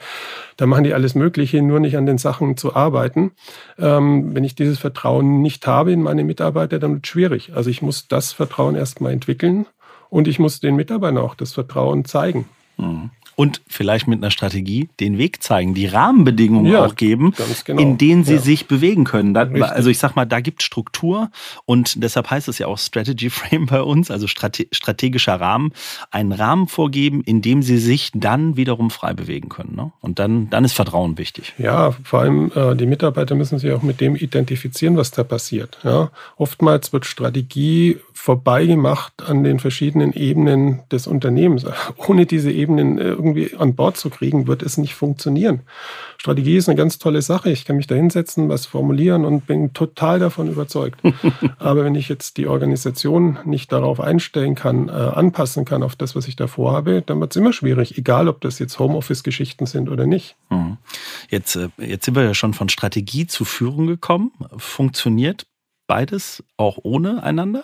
dann machen die alles Mögliche, nur nicht an den Sachen zu arbeiten. Ähm, wenn ich dieses Vertrauen nicht habe in meine Mitarbeiter, dann wird es schwierig. Also ich muss das Vertrauen erstmal entwickeln und ich muss den Mitarbeitern auch das Vertrauen zeigen. Mhm und vielleicht mit einer Strategie den Weg zeigen, die Rahmenbedingungen ja, auch geben, genau. in denen sie ja. sich bewegen können. Da, also ich sag mal, da gibt Struktur und deshalb heißt es ja auch Strategy Frame bei uns, also strate strategischer Rahmen, einen Rahmen vorgeben, in dem sie sich dann wiederum frei bewegen können. Ne? Und dann, dann ist Vertrauen wichtig. Ja, vor allem äh, die Mitarbeiter müssen sich auch mit dem identifizieren, was da passiert. Ja? Oftmals wird Strategie vorbeigemacht an den verschiedenen Ebenen des Unternehmens, ohne diese Ebenen äh, irgendwie an Bord zu kriegen, wird es nicht funktionieren. Strategie ist eine ganz tolle Sache. Ich kann mich da hinsetzen, was formulieren und bin total davon überzeugt. Aber wenn ich jetzt die Organisation nicht darauf einstellen kann, äh, anpassen kann auf das, was ich da vorhabe, dann wird es immer schwierig, egal ob das jetzt Homeoffice-Geschichten sind oder nicht. Mhm. Jetzt, äh, jetzt sind wir ja schon von Strategie zu Führung gekommen. Funktioniert beides auch ohne einander?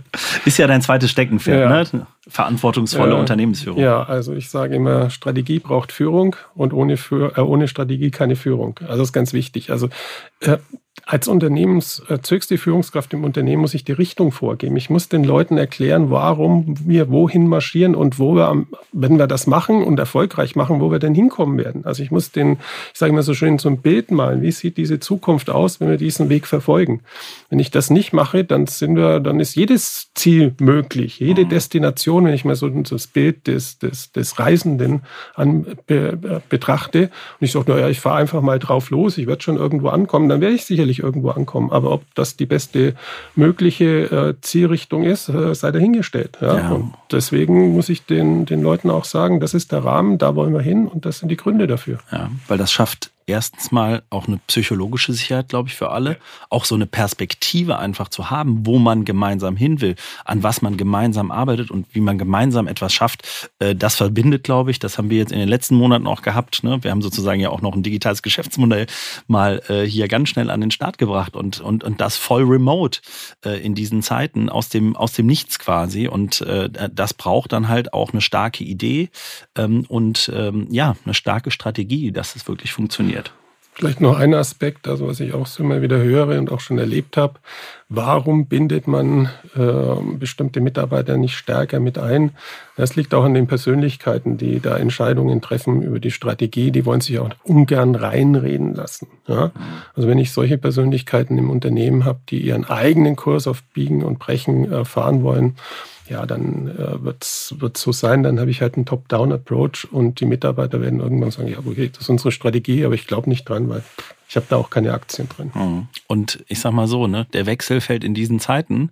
ist ja dein zweites Steckenpferd, ja. ne? Verantwortungsvolle ja. Unternehmensführung. Ja, also ich sage immer, Strategie braucht Führung und ohne, Für äh, ohne Strategie keine Führung. Also das ist ganz wichtig. Also äh, als Unternehmens, als höchste Führungskraft im Unternehmen muss ich die Richtung vorgeben. Ich muss den Leuten erklären, warum wir wohin marschieren und wo wir, wenn wir das machen und erfolgreich machen, wo wir denn hinkommen werden. Also ich muss den, ich sage immer so schön, so ein Bild malen. Wie sieht diese Zukunft aus, wenn wir diesen Weg verfolgen? Wenn ich das nicht mache, dann sind wir, dann ist jedes Ziel möglich, jede mhm. Destination, wenn ich mal so das Bild des, des, des Reisenden an, be, betrachte und ich sage, naja, ich fahre einfach mal drauf los, ich werde schon irgendwo ankommen, dann werde ich sicher sicherlich irgendwo ankommen. Aber ob das die beste mögliche äh, Zielrichtung ist, äh, sei dahingestellt. Ja? ja? Und deswegen muss ich den, den Leuten auch sagen, das ist der Rahmen, da wollen wir hin und das sind die Gründe dafür. Ja, weil das schafft erstens mal auch eine psychologische Sicherheit, glaube ich, für alle. Auch so eine Perspektive einfach zu haben, wo man gemeinsam hin will, an was man gemeinsam arbeitet und wie man gemeinsam etwas schafft. Äh, das verbindet, glaube ich. Das haben wir jetzt in den letzten Monaten auch gehabt. Ne? Wir haben sozusagen ja auch noch ein digitales Geschäftsmodell mal äh, hier ganz schnell an den Start gebracht und, und, und das voll remote äh, in diesen Zeiten aus dem, aus dem Nichts quasi. Und das braucht dann halt auch eine starke Idee ähm, und ähm, ja, eine starke Strategie, dass es wirklich funktioniert. Vielleicht noch ein Aspekt, also was ich auch immer wieder höre und auch schon erlebt habe. Warum bindet man äh, bestimmte Mitarbeiter nicht stärker mit ein? Das liegt auch an den Persönlichkeiten, die da Entscheidungen treffen über die Strategie. Die wollen sich auch ungern reinreden lassen. Ja? Also wenn ich solche Persönlichkeiten im Unternehmen habe, die ihren eigenen Kurs auf Biegen und Brechen äh, fahren wollen, ja, dann äh, wird es so sein, dann habe ich halt einen Top-Down-Approach und die Mitarbeiter werden irgendwann sagen, ja, okay, das ist unsere Strategie, aber ich glaube nicht dran, weil ich habe da auch keine Aktien drin. Mhm. Und ich sag mal so, ne, der Wechsel fällt in diesen Zeiten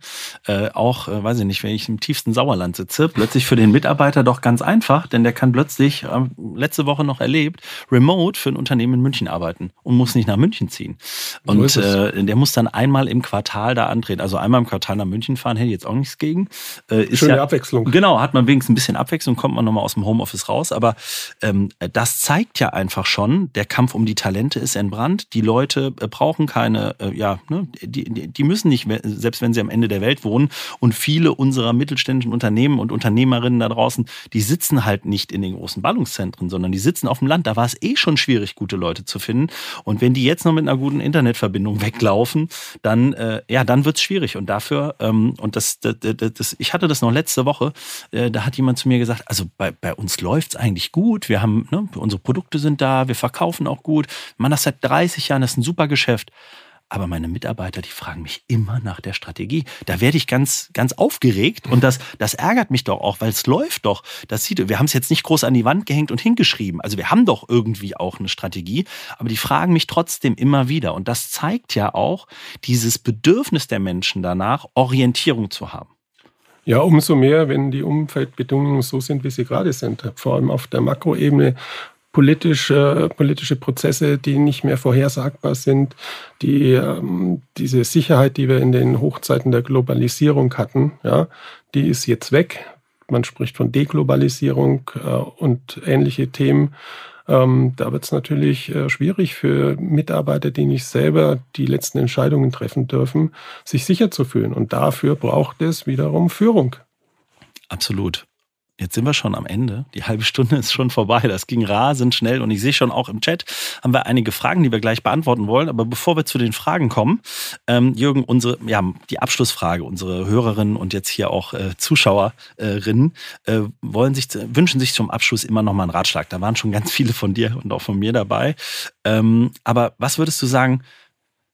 äh, auch, äh, weiß ich nicht, wenn ich im tiefsten Sauerland sitze, plötzlich für den Mitarbeiter doch ganz einfach, denn der kann plötzlich, äh, letzte Woche noch erlebt, remote für ein Unternehmen in München arbeiten und muss nicht nach München ziehen. Und so äh, der muss dann einmal im Quartal da antreten. Also einmal im Quartal nach München fahren, hätte ich jetzt auch nichts gegen. Äh, ist Schöne ja, Abwechslung. Genau, hat man wenigstens ein bisschen Abwechslung, kommt man nochmal aus dem Homeoffice raus. Aber ähm, das zeigt ja einfach schon, der Kampf um die Talente ist entbrannt die Leute äh, brauchen keine, äh, ja, ne, die, die müssen nicht, selbst wenn sie am Ende der Welt wohnen. Und viele unserer mittelständischen Unternehmen und Unternehmerinnen da draußen, die sitzen halt nicht in den großen Ballungszentren, sondern die sitzen auf dem Land. Da war es eh schon schwierig, gute Leute zu finden. Und wenn die jetzt noch mit einer guten Internetverbindung weglaufen, dann, äh, ja, dann wird's schwierig. Und dafür, ähm, und das, das, das, ich hatte das noch letzte Woche, äh, da hat jemand zu mir gesagt, also bei, bei uns läuft's eigentlich gut. Wir haben, ne, unsere Produkte sind da, wir verkaufen auch gut. Man das seit 30 30 Jahren, das ist ein super Geschäft. Aber meine Mitarbeiter, die fragen mich immer nach der Strategie. Da werde ich ganz, ganz aufgeregt und das, das ärgert mich doch auch, weil es läuft doch. Das sieht, wir haben es jetzt nicht groß an die Wand gehängt und hingeschrieben. Also wir haben doch irgendwie auch eine Strategie, aber die fragen mich trotzdem immer wieder. Und das zeigt ja auch dieses Bedürfnis der Menschen danach, Orientierung zu haben. Ja, umso mehr, wenn die Umfeldbedingungen so sind, wie sie gerade sind. Vor allem auf der Makroebene politische, politische Prozesse, die nicht mehr vorhersagbar sind, die, ähm, diese Sicherheit, die wir in den Hochzeiten der Globalisierung hatten, ja, die ist jetzt weg. Man spricht von Deglobalisierung äh, und ähnliche Themen. Ähm, da wird es natürlich äh, schwierig für Mitarbeiter, die nicht selber die letzten Entscheidungen treffen dürfen, sich sicher zu fühlen. Und dafür braucht es wiederum Führung. Absolut. Jetzt sind wir schon am Ende. Die halbe Stunde ist schon vorbei. Das ging rasend schnell und ich sehe schon auch im Chat haben wir einige Fragen, die wir gleich beantworten wollen. Aber bevor wir zu den Fragen kommen, ähm, Jürgen, unsere, ja, die Abschlussfrage, unsere Hörerinnen und jetzt hier auch äh, Zuschauerinnen äh, wollen sich, wünschen sich zum Abschluss immer noch mal einen Ratschlag. Da waren schon ganz viele von dir und auch von mir dabei. Ähm, aber was würdest du sagen,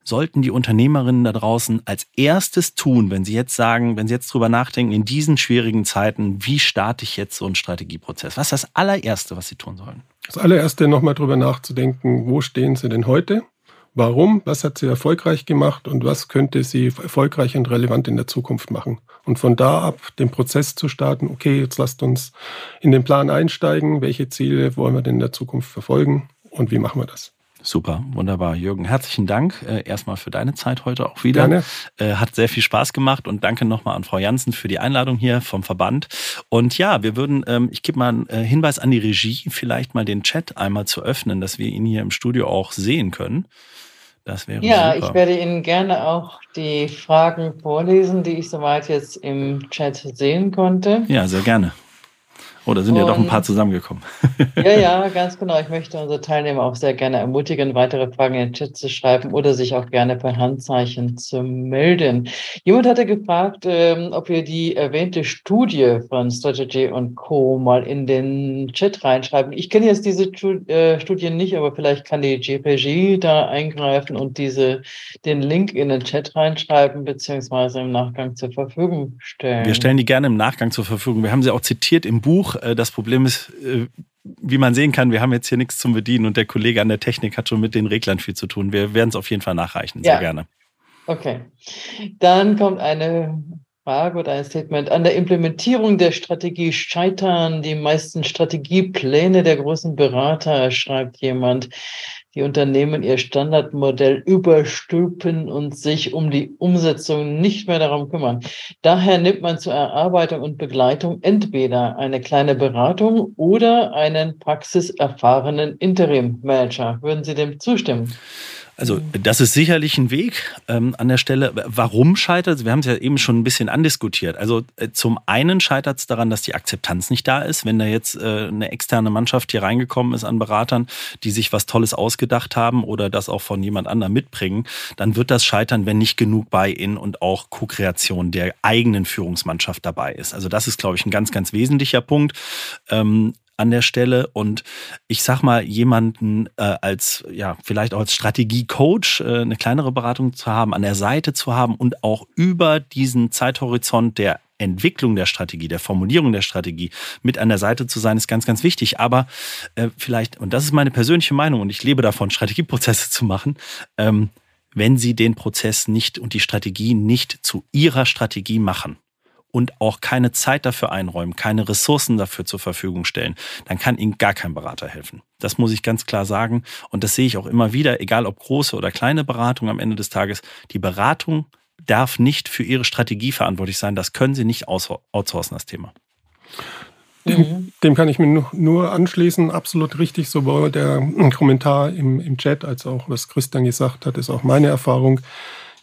sollten die Unternehmerinnen da draußen als erstes tun, wenn sie jetzt sagen, wenn sie jetzt drüber nachdenken, in diesen schwierigen Zeiten, wie starte ich jetzt so einen Strategieprozess? Was ist das allererste, was sie tun sollen? Das allererste, nochmal drüber nachzudenken, wo stehen sie denn heute? Warum? Was hat sie erfolgreich gemacht und was könnte sie erfolgreich und relevant in der Zukunft machen? Und von da ab den Prozess zu starten, okay, jetzt lasst uns in den Plan einsteigen, welche Ziele wollen wir denn in der Zukunft verfolgen und wie machen wir das? Super, wunderbar. Jürgen, herzlichen Dank äh, erstmal für deine Zeit heute auch wieder. Gerne. Äh, hat sehr viel Spaß gemacht und danke nochmal an Frau Jansen für die Einladung hier vom Verband. Und ja, wir würden, ähm, ich gebe mal einen äh, Hinweis an die Regie, vielleicht mal den Chat einmal zu öffnen, dass wir ihn hier im Studio auch sehen können. Das wäre ja, super. ich werde Ihnen gerne auch die Fragen vorlesen, die ich soweit jetzt im Chat sehen konnte. Ja, sehr gerne. Oh, da sind und, ja doch ein paar zusammengekommen. ja, ja, ganz genau. Ich möchte unsere Teilnehmer auch sehr gerne ermutigen, weitere Fragen in den Chat zu schreiben oder sich auch gerne per Handzeichen zu melden. Jemand hatte gefragt, ähm, ob wir die erwähnte Studie von Strategy und Co. mal in den Chat reinschreiben. Ich kenne jetzt diese äh, Studie nicht, aber vielleicht kann die GPG da eingreifen und diese, den Link in den Chat reinschreiben, beziehungsweise im Nachgang zur Verfügung stellen. Wir stellen die gerne im Nachgang zur Verfügung. Wir haben sie auch zitiert im Buch äh, das Problem ist, äh, wie man sehen kann, wir haben jetzt hier nichts zum Bedienen und der Kollege an der Technik hat schon mit den Reglern viel zu tun. Wir werden es auf jeden Fall nachreichen, sehr ja. gerne. Okay. Dann kommt eine Frage oder ein Statement. An der Implementierung der Strategie scheitern die meisten Strategiepläne der großen Berater, schreibt jemand die Unternehmen ihr Standardmodell überstülpen und sich um die Umsetzung nicht mehr darum kümmern. Daher nimmt man zur Erarbeitung und Begleitung entweder eine kleine Beratung oder einen praxiserfahrenen Interim-Manager. Würden Sie dem zustimmen? Also das ist sicherlich ein Weg ähm, an der Stelle. Warum scheitert es? Wir haben es ja eben schon ein bisschen andiskutiert. Also äh, zum einen scheitert es daran, dass die Akzeptanz nicht da ist. Wenn da jetzt äh, eine externe Mannschaft hier reingekommen ist an Beratern, die sich was Tolles ausgedacht haben oder das auch von jemand anderem mitbringen, dann wird das scheitern, wenn nicht genug Buy-in und auch Co-Kreation der eigenen Führungsmannschaft dabei ist. Also das ist, glaube ich, ein ganz, ganz wesentlicher Punkt. Ähm, an der Stelle und ich sag mal, jemanden äh, als, ja, vielleicht auch als Strategiecoach äh, eine kleinere Beratung zu haben, an der Seite zu haben und auch über diesen Zeithorizont der Entwicklung der Strategie, der Formulierung der Strategie mit an der Seite zu sein, ist ganz, ganz wichtig. Aber äh, vielleicht, und das ist meine persönliche Meinung und ich lebe davon, Strategieprozesse zu machen, ähm, wenn Sie den Prozess nicht und die Strategie nicht zu Ihrer Strategie machen, und auch keine Zeit dafür einräumen, keine Ressourcen dafür zur Verfügung stellen, dann kann Ihnen gar kein Berater helfen. Das muss ich ganz klar sagen. Und das sehe ich auch immer wieder, egal ob große oder kleine Beratung am Ende des Tages. Die Beratung darf nicht für Ihre Strategie verantwortlich sein. Das können Sie nicht outsourcen, das Thema. Dem, dem, kann ich mir nur anschließen. Absolut richtig, sowohl der Kommentar im, im Chat als auch was Christian gesagt hat, ist auch meine Erfahrung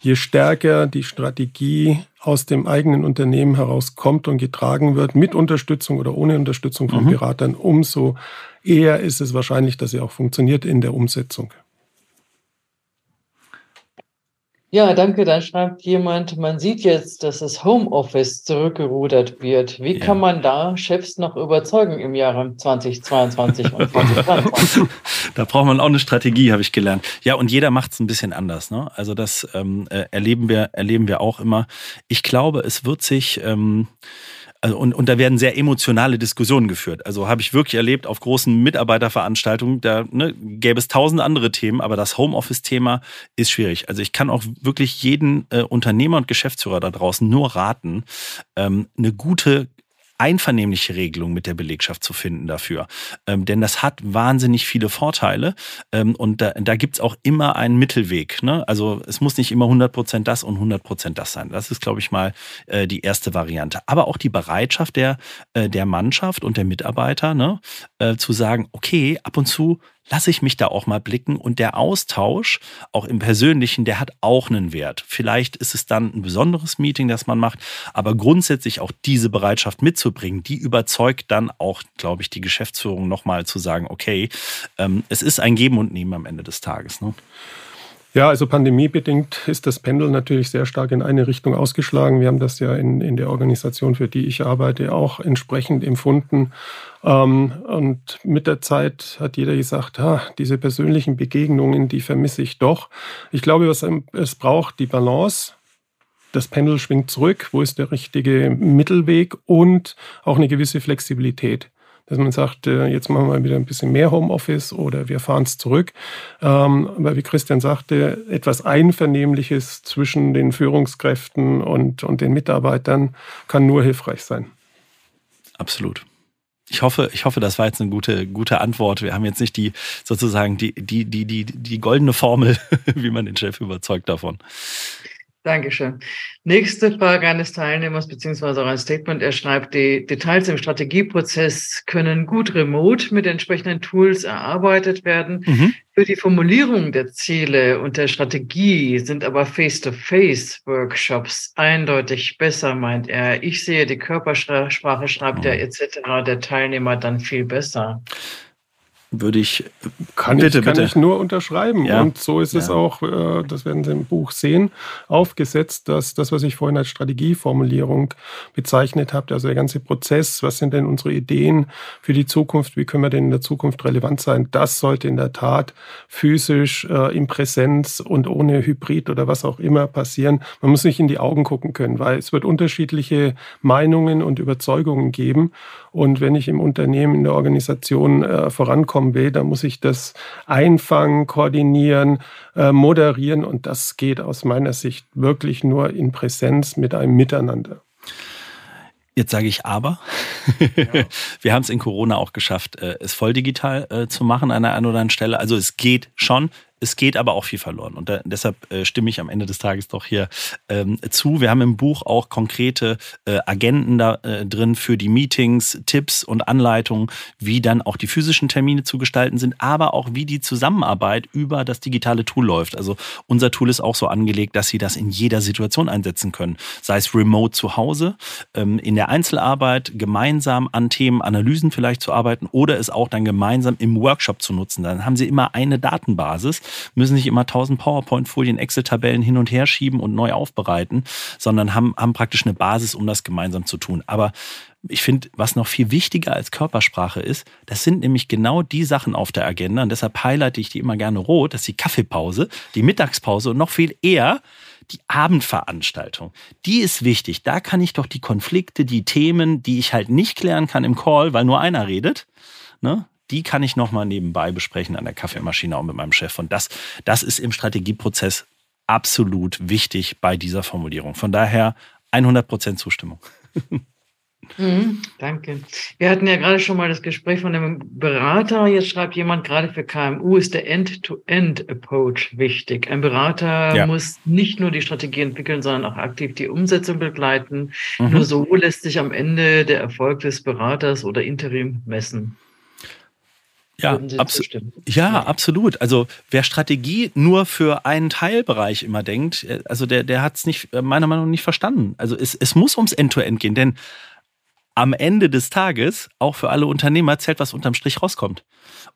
je stärker die Strategie aus dem eigenen Unternehmen herauskommt und getragen wird, mit Unterstützung oder ohne Unterstützung von mhm. Beratern, umso eher ist es wahrscheinlich, dass sie auch funktioniert in der Umsetzung. Ja, danke. Dann schreibt jemand, man sieht jetzt, dass das Homeoffice zurückgerudert wird. Wie ja. kann man da Chefs noch überzeugen im Jahre 2022 und 2023? da braucht man auch eine Strategie, habe ich gelernt. Ja, und jeder macht es ein bisschen anders. Ne? Also das ähm, äh, erleben, wir, erleben wir auch immer. Ich glaube, es wird sich... Ähm, also und, und da werden sehr emotionale Diskussionen geführt. Also habe ich wirklich erlebt auf großen Mitarbeiterveranstaltungen, da ne, gäbe es tausend andere Themen, aber das Homeoffice-Thema ist schwierig. Also ich kann auch wirklich jeden äh, Unternehmer und Geschäftsführer da draußen nur raten, ähm, eine gute einvernehmliche Regelung mit der Belegschaft zu finden dafür. Ähm, denn das hat wahnsinnig viele Vorteile ähm, und da, da gibt es auch immer einen Mittelweg. Ne? Also es muss nicht immer 100% das und 100% das sein. Das ist, glaube ich, mal äh, die erste Variante. Aber auch die Bereitschaft der, äh, der Mannschaft und der Mitarbeiter ne? äh, zu sagen, okay, ab und zu lasse ich mich da auch mal blicken und der Austausch, auch im Persönlichen, der hat auch einen Wert. Vielleicht ist es dann ein besonderes Meeting, das man macht, aber grundsätzlich auch diese Bereitschaft mitzubringen, die überzeugt dann auch, glaube ich, die Geschäftsführung nochmal zu sagen, okay, ähm, es ist ein Geben und Nehmen am Ende des Tages. Ne? Ja, also pandemiebedingt ist das Pendel natürlich sehr stark in eine Richtung ausgeschlagen. Wir haben das ja in, in der Organisation, für die ich arbeite, auch entsprechend empfunden. Ähm, und mit der Zeit hat jeder gesagt, ha, diese persönlichen Begegnungen, die vermisse ich doch. Ich glaube, was es braucht, die Balance. Das Pendel schwingt zurück. Wo ist der richtige Mittelweg? Und auch eine gewisse Flexibilität. Dass man sagt, äh, jetzt machen wir wieder ein bisschen mehr Homeoffice oder wir fahren es zurück. Ähm, aber wie Christian sagte, etwas Einvernehmliches zwischen den Führungskräften und, und den Mitarbeitern kann nur hilfreich sein. Absolut. Ich hoffe, ich hoffe, das war jetzt eine gute, gute Antwort. Wir haben jetzt nicht die sozusagen die, die, die, die, die goldene Formel, wie man den Chef überzeugt davon. Dankeschön. Nächste Frage eines Teilnehmers beziehungsweise auch ein Statement. Er schreibt, die Details im Strategieprozess können gut remote mit entsprechenden Tools erarbeitet werden. Mhm. Für die Formulierung der Ziele und der Strategie sind aber Face-to-Face-Workshops eindeutig besser, meint er. Ich sehe die Körpersprache, schreibt er etc. der Teilnehmer dann viel besser würde ich. Kann, bitte, ich, kann bitte. ich nur unterschreiben. Ja. Und so ist ja. es auch, äh, das werden Sie im Buch sehen, aufgesetzt, dass das, was ich vorhin als Strategieformulierung bezeichnet habe, also der ganze Prozess, was sind denn unsere Ideen für die Zukunft, wie können wir denn in der Zukunft relevant sein, das sollte in der Tat physisch, äh, in Präsenz und ohne Hybrid oder was auch immer passieren. Man muss nicht in die Augen gucken können, weil es wird unterschiedliche Meinungen und Überzeugungen geben. Und wenn ich im Unternehmen, in der Organisation äh, vorankommen will, dann muss ich das einfangen, koordinieren, äh, moderieren. Und das geht aus meiner Sicht wirklich nur in Präsenz mit einem Miteinander. Jetzt sage ich aber. Ja. Wir haben es in Corona auch geschafft, äh, es voll digital äh, zu machen an einer oder anderen Stelle. Also es geht schon. Es geht aber auch viel verloren. Und da, deshalb äh, stimme ich am Ende des Tages doch hier ähm, zu. Wir haben im Buch auch konkrete äh, Agenten da äh, drin für die Meetings, Tipps und Anleitungen, wie dann auch die physischen Termine zu gestalten sind, aber auch wie die Zusammenarbeit über das digitale Tool läuft. Also unser Tool ist auch so angelegt, dass Sie das in jeder Situation einsetzen können. Sei es remote zu Hause, ähm, in der Einzelarbeit, gemeinsam an Themen, Analysen vielleicht zu arbeiten oder es auch dann gemeinsam im Workshop zu nutzen. Dann haben Sie immer eine Datenbasis müssen nicht immer 1000 PowerPoint-Folien, Excel-Tabellen hin und her schieben und neu aufbereiten, sondern haben, haben praktisch eine Basis, um das gemeinsam zu tun. Aber ich finde, was noch viel wichtiger als Körpersprache ist, das sind nämlich genau die Sachen auf der Agenda. Und deshalb highlighte ich die immer gerne rot. Das ist die Kaffeepause, die Mittagspause und noch viel eher die Abendveranstaltung. Die ist wichtig. Da kann ich doch die Konflikte, die Themen, die ich halt nicht klären kann im Call, weil nur einer redet, ne? Die kann ich nochmal nebenbei besprechen an der Kaffeemaschine auch mit meinem Chef. Und das, das ist im Strategieprozess absolut wichtig bei dieser Formulierung. Von daher 100 Prozent Zustimmung. Mhm, danke. Wir hatten ja gerade schon mal das Gespräch von einem Berater. Jetzt schreibt jemand, gerade für KMU ist der End-to-End-Approach wichtig. Ein Berater ja. muss nicht nur die Strategie entwickeln, sondern auch aktiv die Umsetzung begleiten. Mhm. Nur so lässt sich am Ende der Erfolg des Beraters oder Interim messen. Ja, abso ja, absolut. Also wer Strategie nur für einen Teilbereich immer denkt, äh, also der, der hat es nicht, äh, meiner Meinung nach nicht verstanden. Also es, es muss ums End-to-End -End gehen, denn am Ende des Tages, auch für alle Unternehmer, zählt, was unterm Strich rauskommt.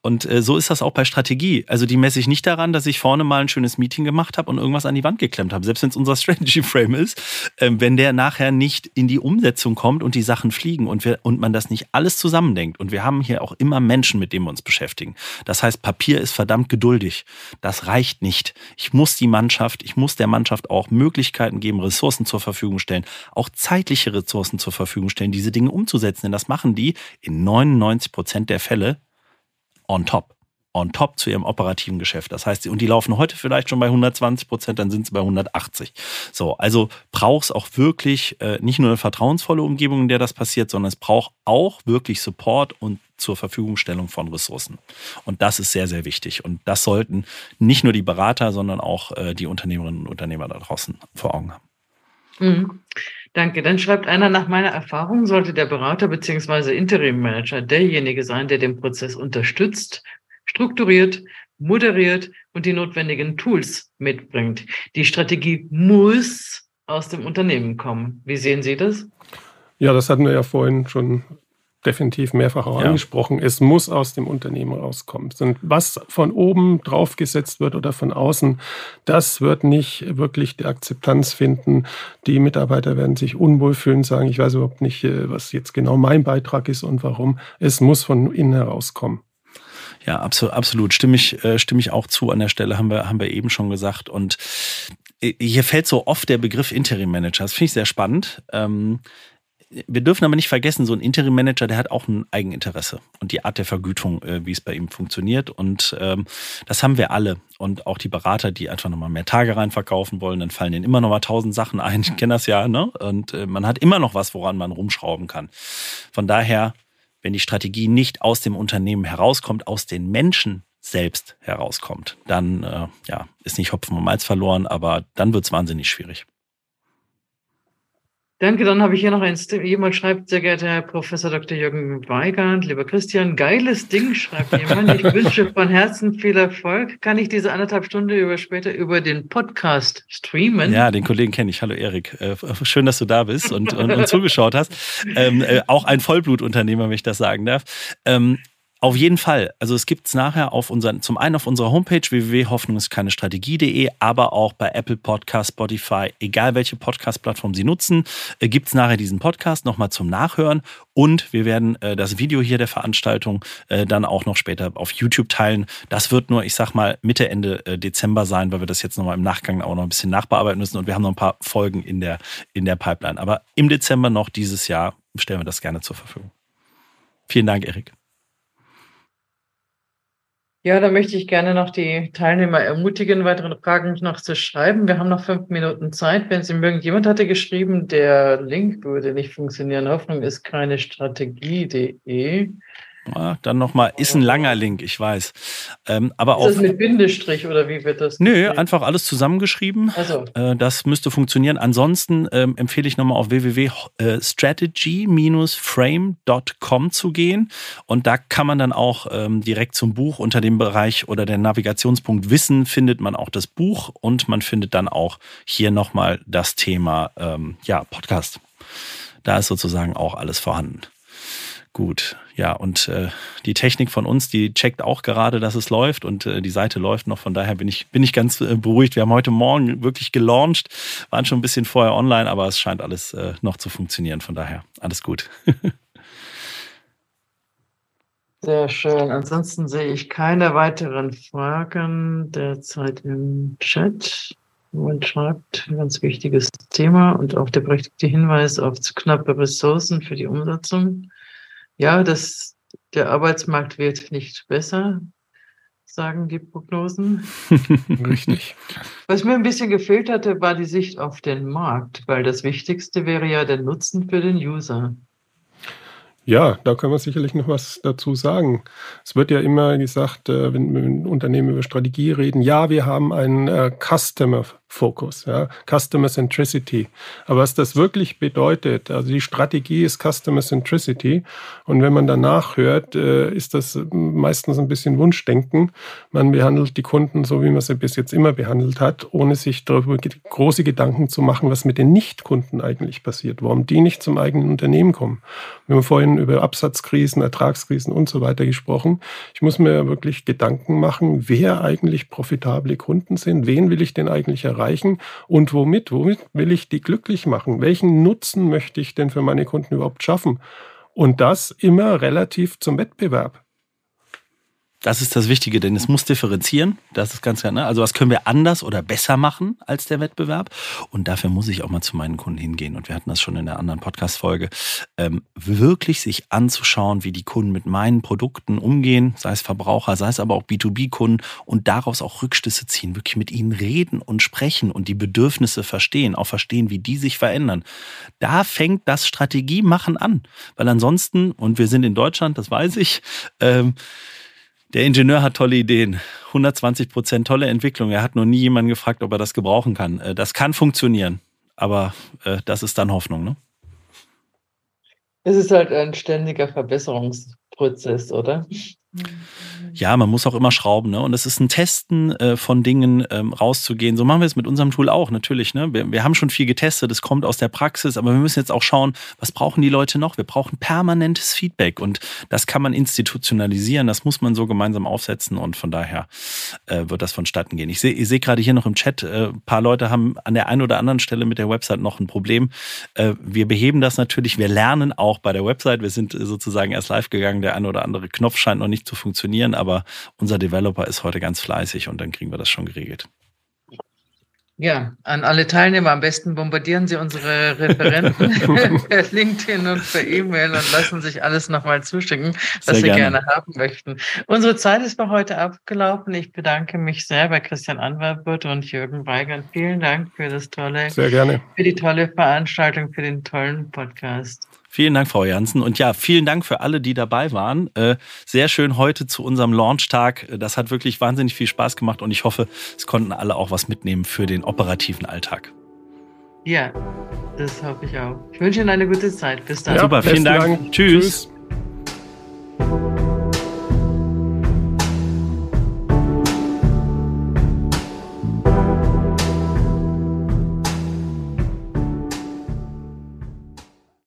Und äh, so ist das auch bei Strategie. Also die messe ich nicht daran, dass ich vorne mal ein schönes Meeting gemacht habe und irgendwas an die Wand geklemmt habe. Selbst wenn es unser Strategy Frame ist, äh, wenn der nachher nicht in die Umsetzung kommt und die Sachen fliegen und, wir, und man das nicht alles zusammendenkt. Und wir haben hier auch immer Menschen, mit denen wir uns beschäftigen. Das heißt, Papier ist verdammt geduldig. Das reicht nicht. Ich muss die Mannschaft, ich muss der Mannschaft auch Möglichkeiten geben, Ressourcen zur Verfügung stellen, auch zeitliche Ressourcen zur Verfügung stellen, diese Dinge umzusetzen. Denn das machen die in 99 Prozent der Fälle on top. On top zu ihrem operativen Geschäft. Das heißt, und die laufen heute vielleicht schon bei 120 Prozent, dann sind sie bei 180. So, also braucht es auch wirklich äh, nicht nur eine vertrauensvolle Umgebung, in der das passiert, sondern es braucht auch wirklich Support und zur Verfügungstellung von Ressourcen. Und das ist sehr, sehr wichtig. Und das sollten nicht nur die Berater, sondern auch äh, die Unternehmerinnen und Unternehmer da draußen vor Augen haben. Mhm. Danke. Dann schreibt einer, nach meiner Erfahrung sollte der Berater bzw. Interim Manager derjenige sein, der den Prozess unterstützt, strukturiert, moderiert und die notwendigen Tools mitbringt. Die Strategie muss aus dem Unternehmen kommen. Wie sehen Sie das? Ja, das hatten wir ja vorhin schon definitiv mehrfach auch ja. angesprochen. Es muss aus dem Unternehmen rauskommen. Und was von oben draufgesetzt wird oder von außen, das wird nicht wirklich die Akzeptanz finden. Die Mitarbeiter werden sich unwohl fühlen, sagen, ich weiß überhaupt nicht, äh, was jetzt genau mein Beitrag ist und warum. Es muss von innen herauskommen. Ja, absolut, absolut. Stimme ich, äh, stimme ich auch zu an der Stelle, haben wir, haben wir eben schon gesagt. Und äh, hier fällt so oft der Begriff Interim Manager. Das finde ich sehr spannend. Ähm, wir dürfen aber nicht vergessen, so ein Interim-Manager, der hat auch ein Eigeninteresse und die Art der Vergütung, äh, wie es bei ihm funktioniert. Und ähm, das haben wir alle. Und auch die Berater, die einfach nochmal mehr Tage rein verkaufen wollen, dann fallen denen immer noch mal tausend Sachen ein. Ich kenne das ja, ne? Und äh, man hat immer noch was, woran man rumschrauben kann. Von daher, wenn die Strategie nicht aus dem Unternehmen herauskommt, aus den Menschen selbst herauskommt, dann äh, ja, ist nicht Hopfen und Malz verloren, aber dann wird es wahnsinnig schwierig. Danke, dann habe ich hier noch ein, jemand schreibt, sehr geehrter Herr Professor Dr. Jürgen Weigand, lieber Christian, geiles Ding, schreibt jemand. Ich wünsche von Herzen viel Erfolg. Kann ich diese anderthalb Stunde über später über den Podcast streamen? Ja, den Kollegen kenne ich. Hallo Erik. Äh, schön, dass du da bist und, und, und zugeschaut hast. Ähm, äh, auch ein Vollblutunternehmer, wenn ich das sagen darf. Ähm, auf jeden Fall. Also es gibt es nachher auf unseren, zum einen auf unserer Homepage www.hoffnungskeinestrategie.de, aber auch bei Apple Podcast, Spotify, egal welche Podcast-Plattform Sie nutzen, äh, gibt es nachher diesen Podcast nochmal zum Nachhören. Und wir werden äh, das Video hier der Veranstaltung äh, dann auch noch später auf YouTube teilen. Das wird nur, ich sag mal, Mitte, Ende äh, Dezember sein, weil wir das jetzt nochmal im Nachgang auch noch ein bisschen nachbearbeiten müssen. Und wir haben noch ein paar Folgen in der, in der Pipeline. Aber im Dezember noch dieses Jahr stellen wir das gerne zur Verfügung. Vielen Dank, Erik. Ja, da möchte ich gerne noch die Teilnehmer ermutigen, weitere Fragen noch zu schreiben. Wir haben noch fünf Minuten Zeit. Wenn Sie mögen, jemand hatte geschrieben, der Link würde nicht funktionieren. Hoffnung ist keine Strategie.de. Ja, dann nochmal, ist ein langer Link, ich weiß. Ähm, aber ist auch, das mit Bindestrich oder wie wird das? Nö, einfach alles zusammengeschrieben. Also. Äh, das müsste funktionieren. Ansonsten ähm, empfehle ich nochmal auf www.strategy-frame.com zu gehen. Und da kann man dann auch ähm, direkt zum Buch unter dem Bereich oder der Navigationspunkt Wissen findet man auch das Buch und man findet dann auch hier nochmal das Thema ähm, ja, Podcast. Da ist sozusagen auch alles vorhanden. Gut, ja, und äh, die Technik von uns, die checkt auch gerade, dass es läuft und äh, die Seite läuft noch. Von daher bin ich, bin ich ganz äh, beruhigt. Wir haben heute Morgen wirklich gelauncht, waren schon ein bisschen vorher online, aber es scheint alles äh, noch zu funktionieren. Von daher alles gut. Sehr schön. Ansonsten sehe ich keine weiteren Fragen derzeit im Chat. Man schreibt, ein ganz wichtiges Thema und auch der berechtigte Hinweis auf knappe Ressourcen für die Umsetzung. Ja, das, der Arbeitsmarkt wird nicht besser, sagen die Prognosen. Richtig. Was mir ein bisschen gefehlt hatte, war die Sicht auf den Markt, weil das Wichtigste wäre ja der Nutzen für den User. Ja, da können wir sicherlich noch was dazu sagen. Es wird ja immer gesagt, äh, wenn, wenn Unternehmen über Strategie reden, ja, wir haben einen äh, Customer Focus, ja, Customer Centricity. Aber was das wirklich bedeutet, also die Strategie ist Customer Centricity. Und wenn man danach hört, äh, ist das meistens ein bisschen Wunschdenken. Man behandelt die Kunden so, wie man sie bis jetzt immer behandelt hat, ohne sich darüber große Gedanken zu machen, was mit den Nichtkunden eigentlich passiert, warum die nicht zum eigenen Unternehmen kommen. Wir haben vorhin über Absatzkrisen, Ertragskrisen und so weiter gesprochen. Ich muss mir wirklich Gedanken machen, wer eigentlich profitable Kunden sind, wen will ich denn eigentlich erreichen erreichen und womit? Womit will ich die glücklich machen? Welchen Nutzen möchte ich denn für meine Kunden überhaupt schaffen? Und das immer relativ zum Wettbewerb. Das ist das Wichtige, denn es muss differenzieren. Das ist ganz klar. Ne? Also was können wir anders oder besser machen als der Wettbewerb? Und dafür muss ich auch mal zu meinen Kunden hingehen. Und wir hatten das schon in der anderen Podcast-Folge. Ähm, wirklich sich anzuschauen, wie die Kunden mit meinen Produkten umgehen, sei es Verbraucher, sei es aber auch B2B-Kunden und daraus auch Rückschlüsse ziehen, wirklich mit ihnen reden und sprechen und die Bedürfnisse verstehen, auch verstehen, wie die sich verändern. Da fängt das Strategiemachen an. Weil ansonsten, und wir sind in Deutschland, das weiß ich, ähm, der Ingenieur hat tolle Ideen. 120 Prozent tolle Entwicklung. Er hat noch nie jemanden gefragt, ob er das gebrauchen kann. Äh, das kann funktionieren, aber äh, das ist dann Hoffnung, ne? Es ist halt ein ständiger Verbesserungsprozess, oder? Ja, man muss auch immer schrauben, ne? Und es ist ein Testen äh, von Dingen ähm, rauszugehen. So machen wir es mit unserem Tool auch, natürlich. Ne? Wir, wir haben schon viel getestet, es kommt aus der Praxis, aber wir müssen jetzt auch schauen, was brauchen die Leute noch? Wir brauchen permanentes Feedback und das kann man institutionalisieren, das muss man so gemeinsam aufsetzen und von daher äh, wird das vonstatten gehen. Ich sehe ich seh gerade hier noch im Chat, äh, paar Leute haben an der einen oder anderen Stelle mit der Website noch ein Problem. Äh, wir beheben das natürlich, wir lernen auch bei der Website, wir sind sozusagen erst live gegangen, der eine oder andere Knopf scheint noch nicht zu funktionieren, aber unser Developer ist heute ganz fleißig und dann kriegen wir das schon geregelt. Ja, an alle Teilnehmer am besten bombardieren Sie unsere Referenten per LinkedIn und per E-Mail und lassen sich alles nochmal zuschicken, was sehr Sie gerne. gerne. haben möchten. Unsere Zeit ist für heute abgelaufen. Ich bedanke mich sehr bei Christian Anwalbert und Jürgen Weigand. Vielen Dank für das tolle, sehr gerne. für die tolle Veranstaltung, für den tollen Podcast. Vielen Dank, Frau Janssen. Und ja, vielen Dank für alle, die dabei waren. Äh, sehr schön heute zu unserem Launchtag. Das hat wirklich wahnsinnig viel Spaß gemacht und ich hoffe, es konnten alle auch was mitnehmen für den operativen Alltag. Ja, das hoffe ich auch. Ich wünsche Ihnen eine gute Zeit. Bis dann. Ja, Super, vielen Dank. Dank. Tschüss. Tschüss.